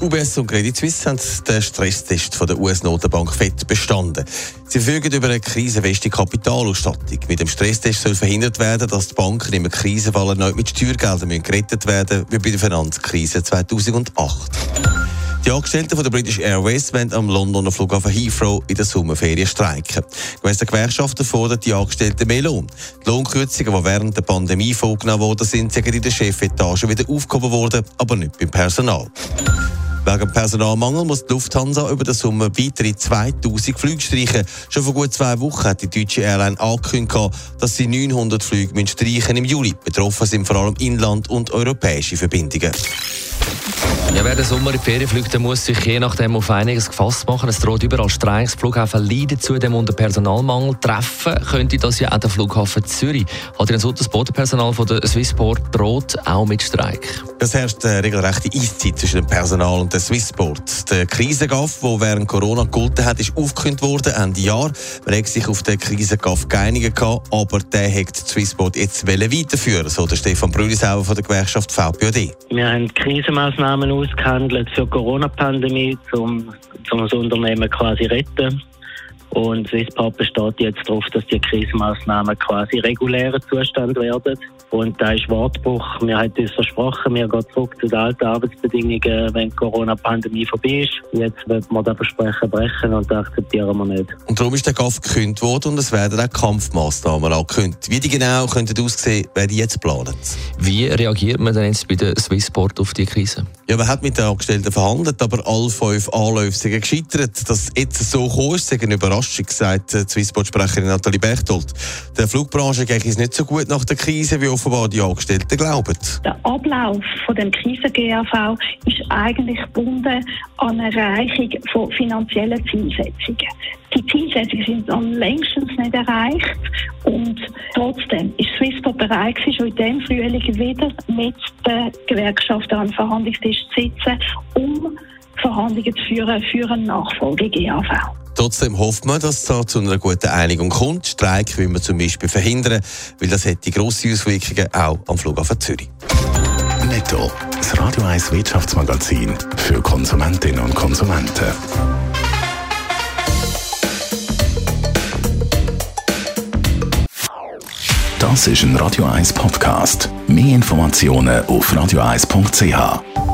UBS und Credit Suisse haben den Stresstest von der US-Notenbank FED bestanden. Sie verfügen über eine krisenfeste Kapitalausstattung. Mit dem Stresstest soll verhindert werden, dass die Banken im Krisenfall erneut mit Steuergeldern gerettet werden wie bei der Finanzkrise 2008. Die Angestellten von der British Airways werden am Londoner Flughafen Heathrow in der Sommerferien streiken. Gemäss der Gewerkschaften fordern die Angestellten mehr Lohn. Die Lohnkürzungen, die während der Pandemie vorgenommen wurden, sind in der Chefetage wieder aufgehoben worden, aber nicht beim Personal. Wegen Personalmangel muss die Lufthansa über den Sommer weitere 2000 Flüge streichen. Schon vor gut zwei Wochen hat die deutsche Airline angekündigt, dass sie 900 Flüge streichen im Juli. Betroffen sind vor allem Inland- und europäische Verbindungen. Ja, wer den Sommer in die Ferien fliegt, der muss sich je nachdem auf einiges gefasst machen. Es droht überall Streiks. Flughäfen leiden zudem unter Personalmangel. Treffen könnte das ja auch der Flughafen Zürich. Adrian Sutter, das Bodenpersonal von der Swissport droht auch mit Streik. Es herrscht eine regelrechte Eiszeit zwischen dem Personal und der Swissport. Der Krisengaff, der während Corona gegolten hat, ist aufgekündigt worden Ende Jahr. Man hat sich auf den Krisengaff geeinigt, aber der hat Swissport jetzt weiterführen so der Stefan Brülisauer von der Gewerkschaft VPOD. Wir haben Krisenmaßnahmen ausgehandelt für die Corona-Pandemie, um, um das Unternehmen quasi retten. Und Swissport besteht jetzt darauf, dass die Krisenmaßnahmen quasi regulärer Zustand werden. Und da ist Wortbruch. Wir haben uns versprochen, wir gehen zurück zu den alten Arbeitsbedingungen, wenn die Corona-Pandemie vorbei ist. Jetzt wird man das Versprechen brechen und das akzeptieren wir nicht. Und darum ist der GAF gekündigt worden und es werden auch Kampfmaßnahmen angekündigt. Wie die genau könnten aussehen, werden jetzt planen. Wie reagiert man denn jetzt bei der Swissport auf die Krise? Ja, man hat mit den Angestellten verhandelt, aber alle fünf Anläufe sind gescheitert. Dass jetzt so hoch ist, eine Überraschung, sagt die Swissport-Sprecherin Nathalie Bechtold. Der Flugbranche geht es nicht so gut nach der Krise, wie offenbar die Angestellten glauben. Der Ablauf von dem Krisen-GAV ist eigentlich gebunden an eine Erreichung von finanziellen Zielsetzungen. Die Zielsetzungen sind am längstens nicht erreicht und trotzdem ist Swissport bereit gewesen, schon in diesem Frühling wieder mit den Gewerkschaften an den Verhandlungstisch zu sitzen, um Verhandlungen zu führen für einen Nachfolge-GAV. Trotzdem hofft man, dass es da zu einer guten Einigung kommt. Streik will man zum Beispiel verhindern, weil das hätte grosse Auswirkungen auch am Flughafen Zürich. Netto. Das Radio 1 Wirtschaftsmagazin für Konsumentinnen und Konsumenten. Das ist ein Radio 1 Podcast. Mehr Informationen auf radio1.ch.